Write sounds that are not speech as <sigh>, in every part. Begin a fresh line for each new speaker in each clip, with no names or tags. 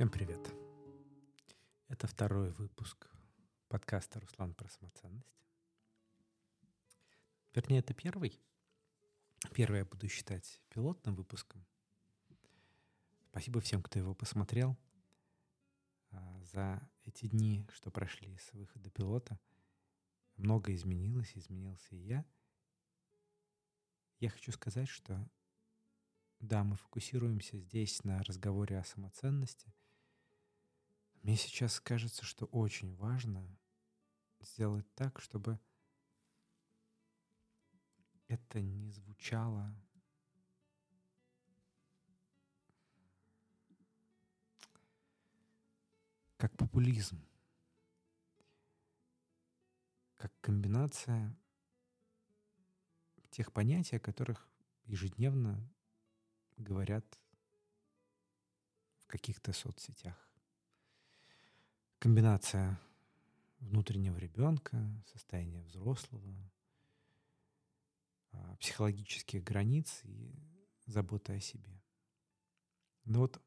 Всем привет. Это второй выпуск подкаста «Руслан про самоценность». Вернее, это первый. Первый я буду считать пилотным выпуском. Спасибо всем, кто его посмотрел. А, за эти дни, что прошли с выхода пилота, много изменилось, изменился и я. Я хочу сказать, что да, мы фокусируемся здесь на разговоре о самоценности. Мне сейчас кажется, что очень важно сделать так, чтобы это не звучало как популизм, как комбинация тех понятий, о которых ежедневно говорят в каких-то соцсетях. Комбинация внутреннего ребенка, состояния взрослого, а, психологических границ и заботы о себе. Но вот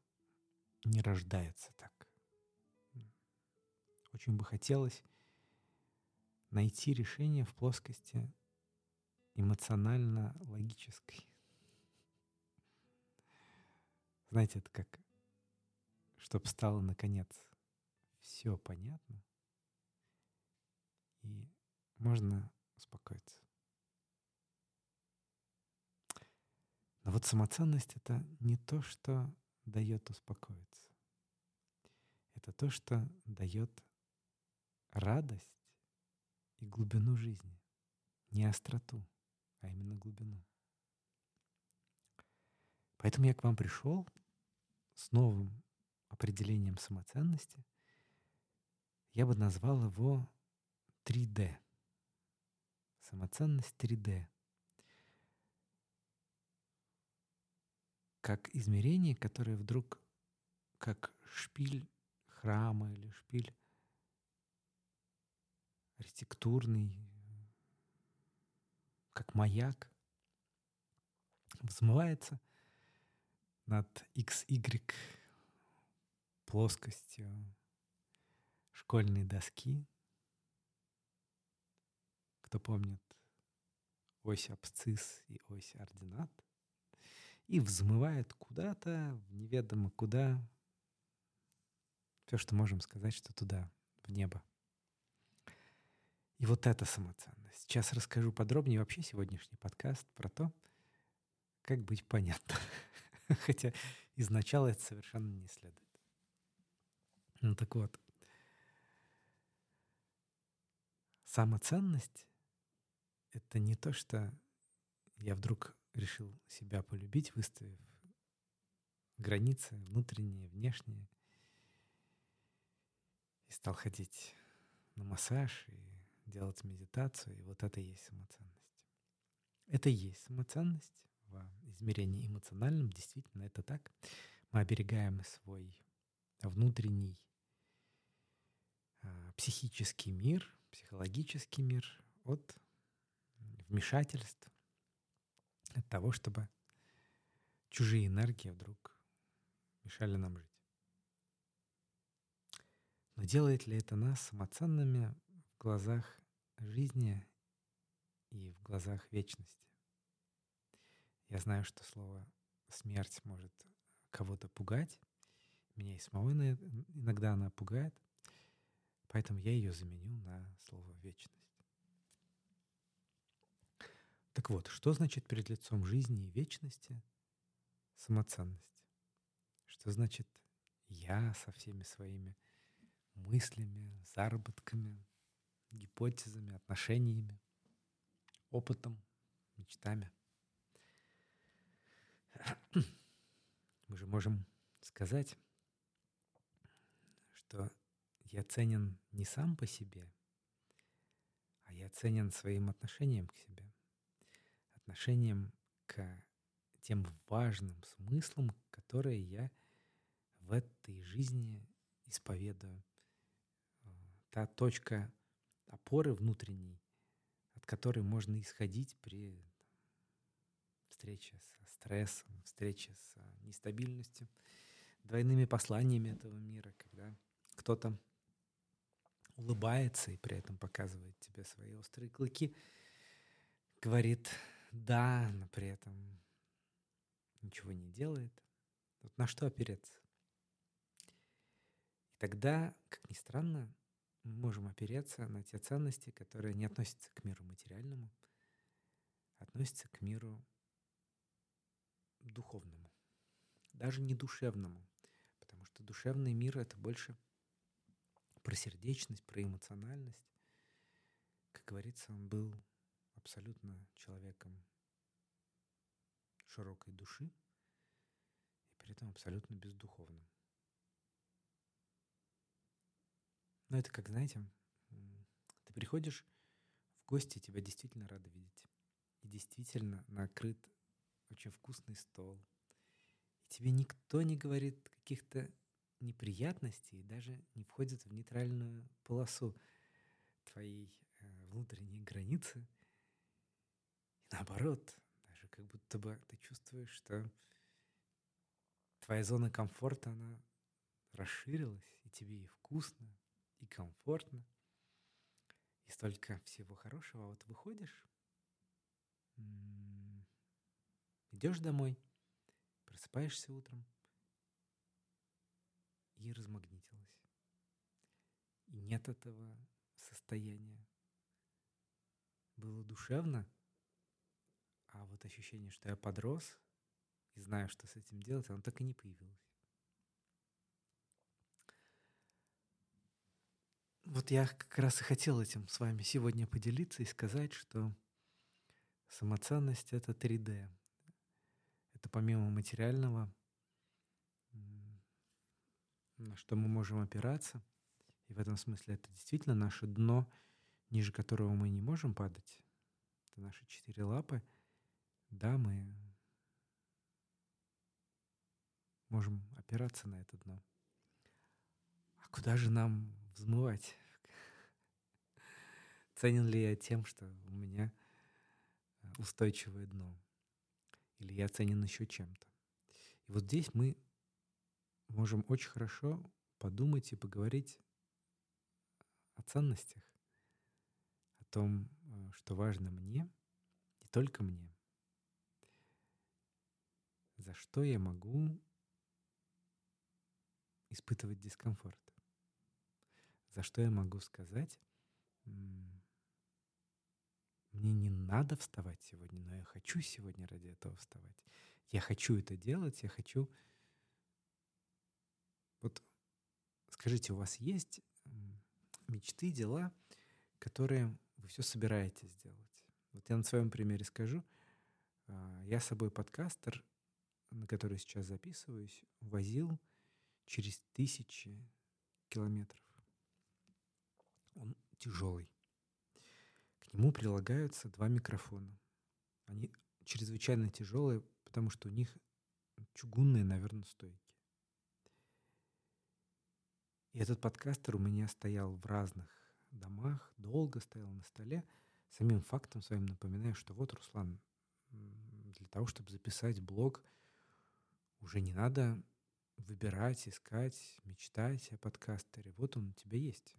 не рождается так. Очень бы хотелось найти решение в плоскости эмоционально-логической. Знаете, это как, чтобы стало наконец все понятно, и можно успокоиться. Но вот самоценность — это не то, что дает успокоиться. Это то, что дает радость и глубину жизни. Не остроту, а именно глубину. Поэтому я к вам пришел с новым определением самоценности, я бы назвал его 3D. Самоценность 3D. Как измерение, которое вдруг как шпиль храма или шпиль архитектурный, как маяк, взмывается — над XY плоскостью школьной доски. Кто помнит ось абсцисс и ось ординат. И взмывает куда-то, неведомо куда. Все, что можем сказать, что туда, в небо. И вот эта самоценность. Сейчас расскажу подробнее вообще сегодняшний подкаст про то, как быть понятно. <laughs> Хотя изначально это совершенно не следует. Ну так вот. Самоценность — это не то, что я вдруг решил себя полюбить, выставив границы внутренние, внешние, и стал ходить на массаж и делать медитацию, и вот это и есть самоценность. Это и есть самоценность, в измерении эмоциональном, действительно это так. Мы оберегаем свой внутренний а, психический мир, психологический мир от вмешательств, от того, чтобы чужие энергии вдруг мешали нам жить. Но делает ли это нас самоценными в глазах жизни и в глазах вечности? Я знаю, что слово «смерть» может кого-то пугать. Меня и самого иногда она пугает. Поэтому я ее заменю на слово «вечность». Так вот, что значит перед лицом жизни и вечности самоценность? Что значит я со всеми своими мыслями, заработками, гипотезами, отношениями, опытом, мечтами <clears throat> – мы же можем сказать, я ценен не сам по себе, а я ценен своим отношением к себе, отношением к тем важным смыслам, которые я в этой жизни исповедую. Та точка опоры внутренней, от которой можно исходить при встреча со стрессом, встреча с нестабильностью, двойными посланиями этого мира, когда кто-то улыбается и при этом показывает тебе свои острые клыки, говорит «да», но при этом ничего не делает. Вот на что опереться? И тогда, как ни странно, мы можем опереться на те ценности, которые не относятся к миру материальному, а относятся к миру духовному, даже не душевному, потому что душевный мир — это больше про сердечность, про эмоциональность. Как говорится, он был абсолютно человеком широкой души и при этом абсолютно бездуховным. Но это как, знаете, ты приходишь в гости, тебя действительно рады видеть. И действительно накрыт очень вкусный стол. И тебе никто не говорит каких-то неприятностей, даже не входит в нейтральную полосу твоей э, внутренней границы. И наоборот, даже как будто бы ты чувствуешь, что твоя зона комфорта, она расширилась, и тебе и вкусно, и комфортно, и столько всего хорошего. А вот выходишь, идешь домой, просыпаешься утром и размагнитилась. И нет этого состояния. Было душевно, а вот ощущение, что я подрос и знаю, что с этим делать, оно так и не появилось. Вот я как раз и хотел этим с вами сегодня поделиться и сказать, что самоценность — это 3D. Это помимо материального, на что мы можем опираться. И в этом смысле это действительно наше дно, ниже которого мы не можем падать. Это наши четыре лапы. Да, мы можем опираться на это дно. А куда же нам взмывать? <laughs> Ценен ли я тем, что у меня э, устойчивое дно? Или я ценен еще чем-то? И вот здесь мы можем очень хорошо подумать и поговорить о ценностях, о том, э, что важно мне, и только мне. За что я могу испытывать дискомфорт? За что я могу сказать, мне не надо вставать сегодня, но я хочу сегодня ради этого вставать. Я хочу это делать, я хочу... Вот скажите, у вас есть мечты, дела, которые вы все собираетесь сделать? Вот я на своем примере скажу. А, я с собой подкастер, на который сейчас записываюсь, возил через тысячи километров. Он тяжелый. К нему прилагаются два микрофона. Они чрезвычайно тяжелые, потому что у них чугунные, наверное, стойки. И этот подкастер у меня стоял в разных домах, долго стоял на столе. Самим фактом своим напоминаю, что вот, Руслан, для того, чтобы записать блог, уже не надо выбирать, искать, мечтать о подкастере. Вот он у тебя есть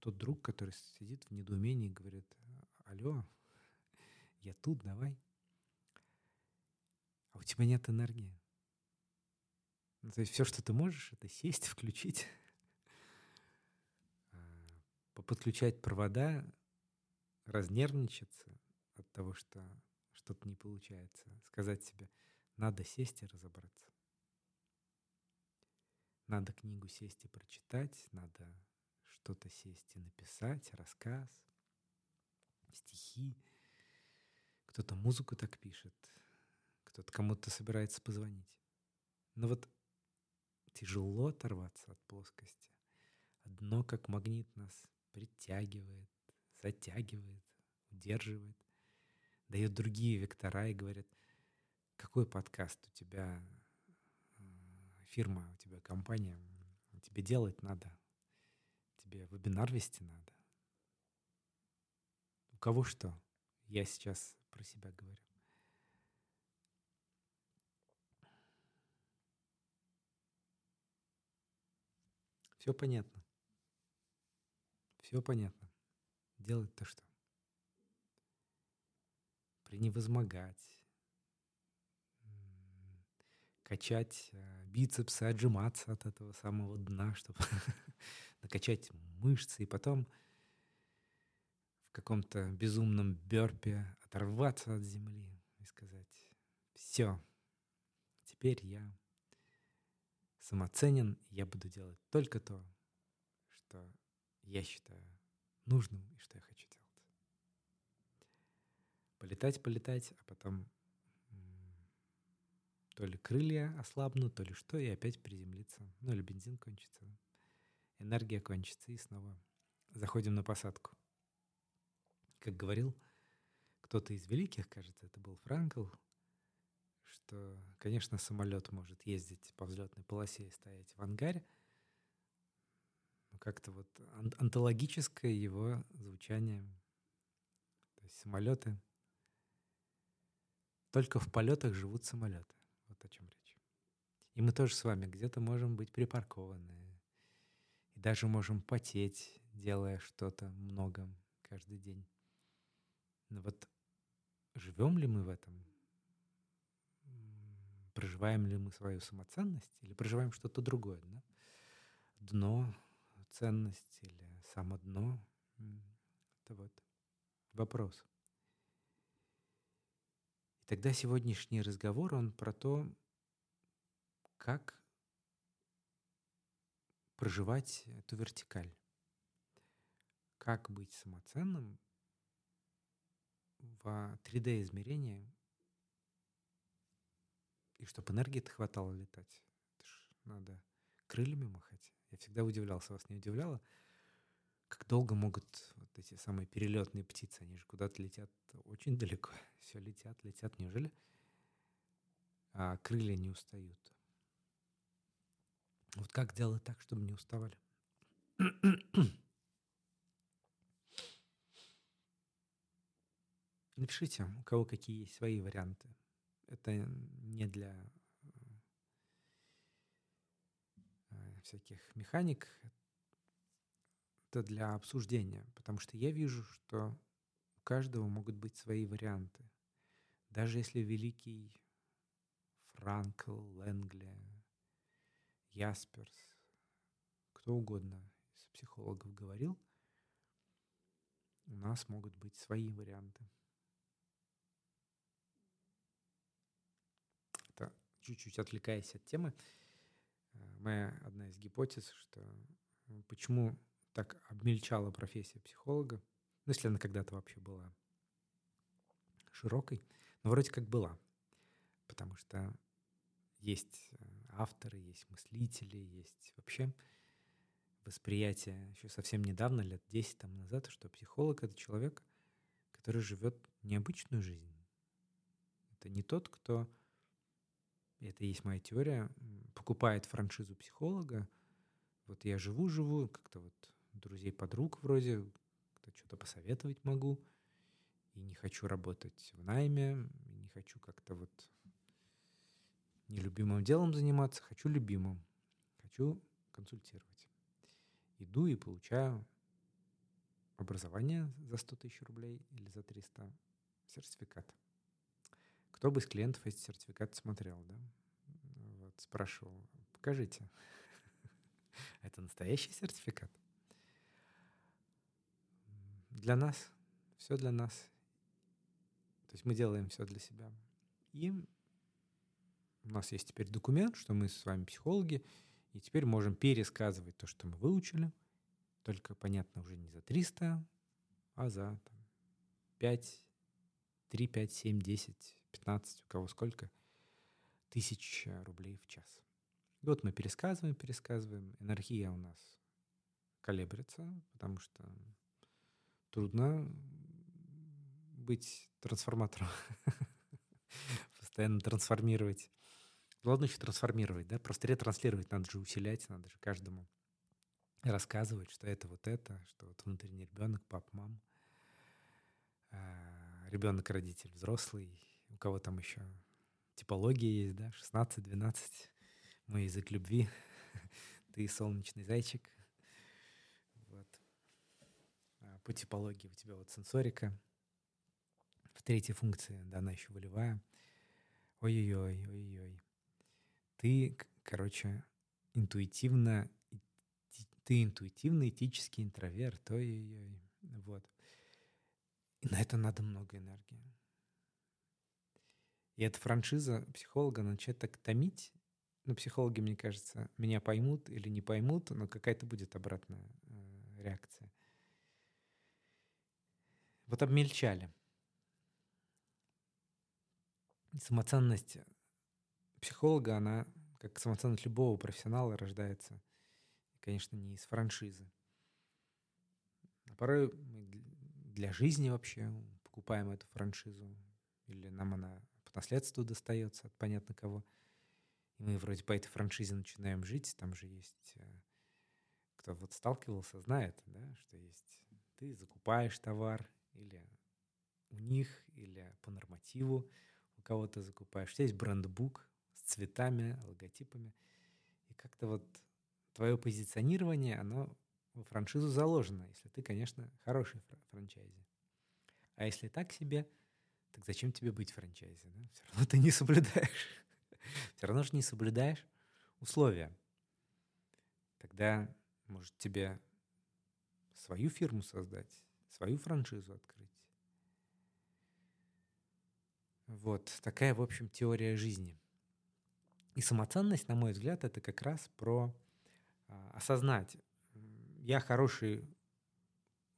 тот друг, который сидит в недоумении и говорит, алло, я тут, давай. А у тебя нет энергии. Ну, то есть все, что ты можешь, это сесть, <laughs> включить, а, поподключать провода, разнервничаться от того, что что-то не получается, сказать себе, надо сесть и разобраться. Надо книгу сесть и прочитать, надо что-то сесть и написать, рассказ, стихи. Кто-то музыку так пишет, кто-то кому-то собирается позвонить. Но вот тяжело оторваться от плоскости. Одно как магнит нас притягивает, затягивает, удерживает, дает другие вектора и говорит, какой подкаст у тебя э, фирма, у тебя компания, тебе делать надо, тебе вебинар вести надо. У кого что? Я сейчас про себя говорю. Все понятно. Все понятно. Делать-то что? Преневозмогать, качать э, бицепсы, отжиматься от этого самого дна, чтобы <laughs> накачать мышцы, и потом в каком-то безумном бёрпе оторваться от земли и сказать, все, теперь я самоценен, я буду делать только то, что я считаю нужным и что я хочу делать. Полетать, полетать, а потом то ли крылья ослабнут, то ли что, и опять приземлиться. Ну или бензин кончится, энергия кончится, и снова заходим на посадку. Как говорил кто-то из великих, кажется, это был Франкл, что, конечно, самолет может ездить по взлетной полосе и стоять в ангаре, но как-то вот антологическое его звучание, то есть самолеты, только в полетах живут самолеты. Вот о чем речь. И мы тоже с вами где-то можем быть припаркованы. И даже можем потеть, делая что-то много каждый день. Но вот живем ли мы в этом? Проживаем ли мы свою самоценность или проживаем что-то другое? Да? Дно, ценность или само дно? Это вот вопрос. И тогда сегодняшний разговор, он про то, как проживать эту вертикаль. Как быть самоценным в 3D-измерении, и чтобы энергии-то хватало летать. Это ж надо крыльями махать. Я всегда удивлялся, вас не удивляло? Как долго могут вот эти самые перелетные птицы, они же куда-то летят очень далеко. <laughs> Все летят, летят. Неужели а крылья не устают? Вот как делать так, чтобы не уставали? <clears throat> Напишите, у кого какие есть свои варианты. Это не для э, всяких механик, это для обсуждения, потому что я вижу, что у каждого могут быть свои варианты. Даже если великий Франкл, Лэнгли, Ясперс, кто угодно из психологов говорил, у нас могут быть свои варианты. Это чуть-чуть отвлекаясь от темы, э, моя одна из гипотез, что э, почему так обмельчала профессия психолога, ну, если она когда-то вообще была широкой, но вроде как была, потому что есть э, авторы, есть мыслители, есть вообще восприятие еще совсем недавно, лет 10 там назад, что психолог — это человек, который живет необычную жизнь. Это не тот, кто, это есть моя теория, покупает франшизу психолога, вот я живу-живу, как-то вот друзей, подруг вроде, что-то посоветовать могу. И не хочу работать в найме, не хочу как-то вот нелюбимым делом заниматься, хочу любимым, хочу консультировать. Иду и получаю образование за 100 тысяч рублей или за 300, сертификат. Кто бы из клиентов эти сертификаты смотрел, да? Вот, спрашивал, покажите. <laughs> Это настоящий сертификат? для нас, все для нас. То есть мы делаем все для себя. И у нас есть теперь документ, что мы с вами психологи, и теперь можем пересказывать то, что мы выучили, только, понятно, уже не за 300, а за там, 5, 3, 5, 7, 10, 15, у кого сколько, тысяч рублей в час. И вот мы пересказываем, пересказываем. Энергия у нас колеблется, потому что трудно быть трансформатором. <laughs> Постоянно трансформировать. Ладно еще трансформировать, да? Просто ретранслировать надо же усилять, надо же каждому рассказывать, что это вот это, что вот внутренний ребенок, пап, мам, а, ребенок, родитель, взрослый, кого там еще типология есть, да, 16, 12, мой язык любви, <laughs> ты солнечный зайчик. Вот. А по типологии у тебя вот сенсорика. В третьей функции, да, она еще волевая. Ой-ой-ой, ой-ой. Ты, короче, интуитивно, ты интуитивный этический интроверт. Ой-ой-ой. Вот. И на это надо много энергии. И эта франшиза психолога начать так томить. Ну, психологи, мне кажется, меня поймут или не поймут, но какая-то будет обратная э, реакция. Вот обмельчали. Самоценность психолога, она, как самоценность любого профессионала, рождается, конечно, не из франшизы. А порой мы для жизни вообще покупаем эту франшизу, или нам она по наследству достается от понятно кого. И мы вроде по этой франшизе начинаем жить. Там же есть, э, кто вот сталкивался, знает, да, что есть ты закупаешь товар или у них, или по нормативу у кого-то закупаешь. Есть брендбук с цветами, логотипами. И как-то вот твое позиционирование, оно в франшизу заложено, если ты, конечно, хороший франчайзи. А если так себе – так зачем тебе быть в франчайзе? Да? Все равно ты не соблюдаешь. <laughs> Все равно же не соблюдаешь условия. Тогда, может, тебе свою фирму создать, свою франшизу открыть. Вот такая, в общем, теория жизни. И самоценность, на мой взгляд, это как раз про а, осознать. Я хороший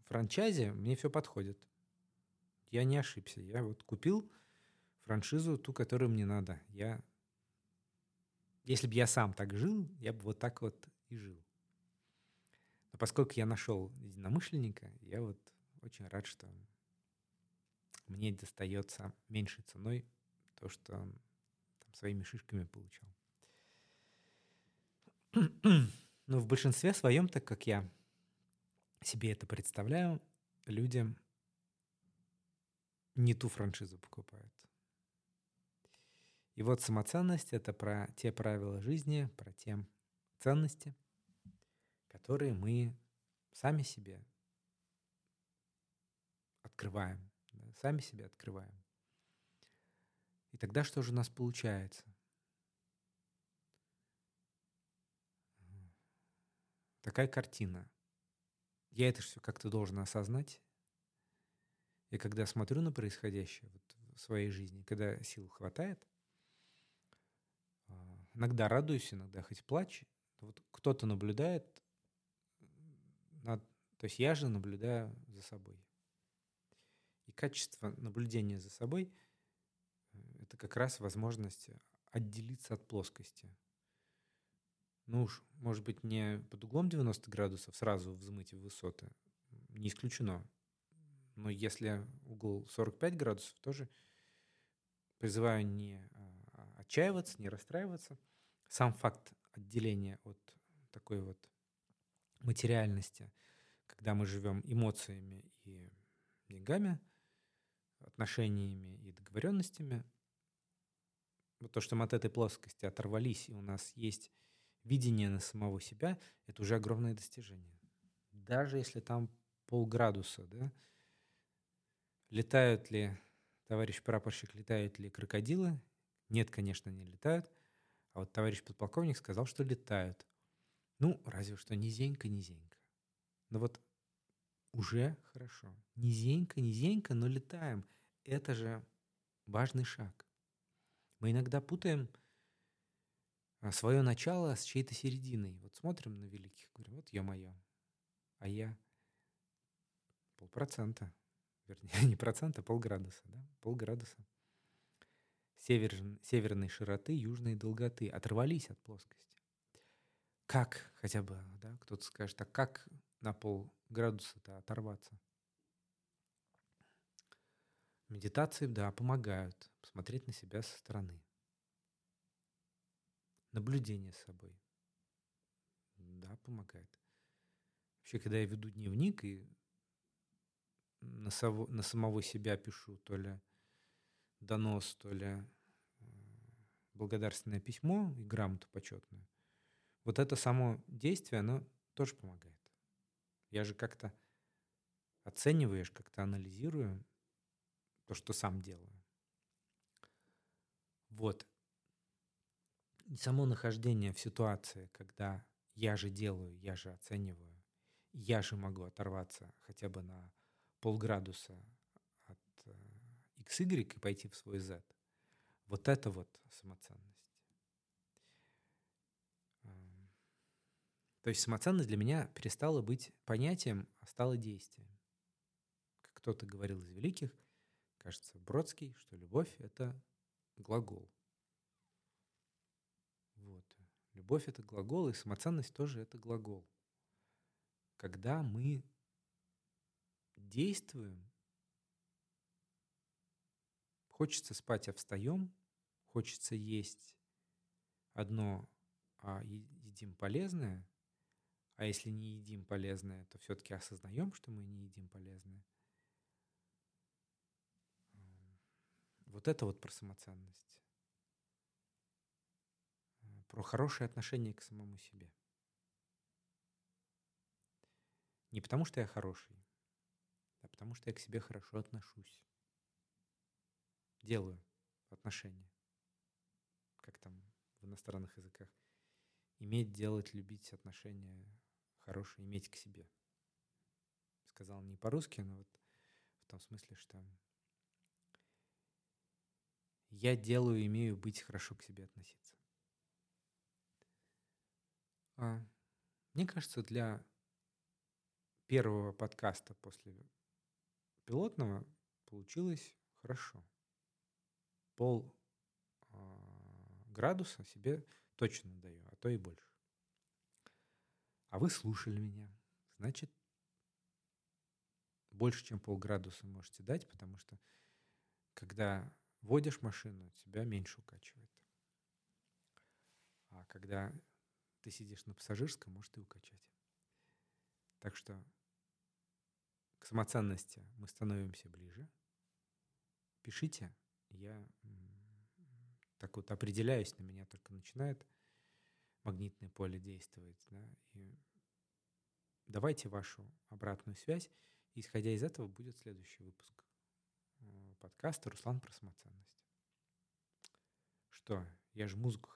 франчайзе, мне все подходит я не ошибся. Я вот купил франшизу, ту, которую мне надо. Я, если бы я сам так жил, я бы вот так вот и жил. Но поскольку я нашел единомышленника, я вот очень рад, что мне достается меньшей ценой то, что там, своими шишками получал. <clears throat> Но в большинстве своем, так как я себе это представляю, людям не ту франшизу покупают. И вот самоценность — это про те правила жизни, про те ценности, которые мы сами себе открываем, да, сами себе открываем. И тогда что же у нас получается? Такая картина. Я это все как-то должен осознать, и когда смотрю на происходящее вот в своей жизни, когда сил хватает, а, иногда радуюсь, иногда хоть плачь. Вот кто-то наблюдает, над, то есть я же наблюдаю за собой. И качество наблюдения за собой э, – это как раз возможность отделиться от плоскости. Ну уж, может быть, не под углом 90 градусов сразу взмыть в высоты, не исключено. Но если угол 45 градусов, тоже призываю не а, отчаиваться, не расстраиваться. Сам факт отделения от такой вот материальности, когда мы живем эмоциями и деньгами, отношениями и договоренностями, вот то, что мы от этой плоскости оторвались, и у нас есть видение на самого себя, это уже огромное достижение. Даже если там полградуса, да, Летают ли, товарищ прапорщик, летают ли крокодилы? Нет, конечно, не летают. А вот товарищ подполковник сказал, что летают. Ну, разве что низенько, низенько. Но вот уже хорошо. Низенько, низенько, но летаем. Это же важный шаг. Мы иногда путаем а, свое начало с чьей-то серединой. Вот смотрим на великих, говорим, вот я мое, а я полпроцента вернее, <laughs> не процент, а полградуса, да, полградуса. Север, северной широты, южной долготы оторвались от плоскости. Как хотя бы, да, кто-то скажет, а как на полградуса-то оторваться? Медитации, да, помогают посмотреть на себя со стороны. Наблюдение с собой. Да, помогает. Вообще, когда я веду дневник и на, сов, на самого себя пишу, то ли донос, то ли э, благодарственное письмо и грамоту почетную. вот это само действие, оно тоже помогает. Я же как-то оцениваешь, как-то анализирую то, что сам делаю. Вот. И само нахождение в ситуации, когда я же делаю, я же оцениваю, я же могу оторваться хотя бы на полградуса от XY э, и пойти в свой Z. Вот это вот самоценность. Эм, то есть самоценность для меня перестала быть понятием, а стала действием. Как кто-то говорил из великих, кажется, Бродский, что любовь — это глагол. Вот. Любовь — это глагол, и самоценность тоже это глагол. Когда мы действуем, хочется спать, а встаем, хочется есть одно, а едим полезное, а если не едим полезное, то все-таки осознаем, что мы не едим полезное. Вот это вот про самоценность. Про хорошее отношение к самому себе. Не потому, что я хороший, потому, что я к себе хорошо отношусь. Делаю отношения. Как там в иностранных языках. Иметь, делать, любить отношения хорошие, иметь к себе. Сказал не по-русски, но вот в том смысле, что я делаю, имею быть хорошо к себе относиться. А, мне кажется, для первого подкаста после пилотного получилось хорошо. Пол а, градуса себе точно даю, а то и больше. А вы слушали меня. Значит, больше, чем полградуса можете дать, потому что когда водишь машину, тебя меньше укачивает. А когда ты сидишь на пассажирском, может и укачать. Так что к самоценности мы становимся ближе. Пишите, я так вот определяюсь, на меня только начинает магнитное поле действовать. Да, и давайте вашу обратную связь, и исходя из этого будет следующий выпуск подкаста «Руслан про самоценность». Что, я же музыку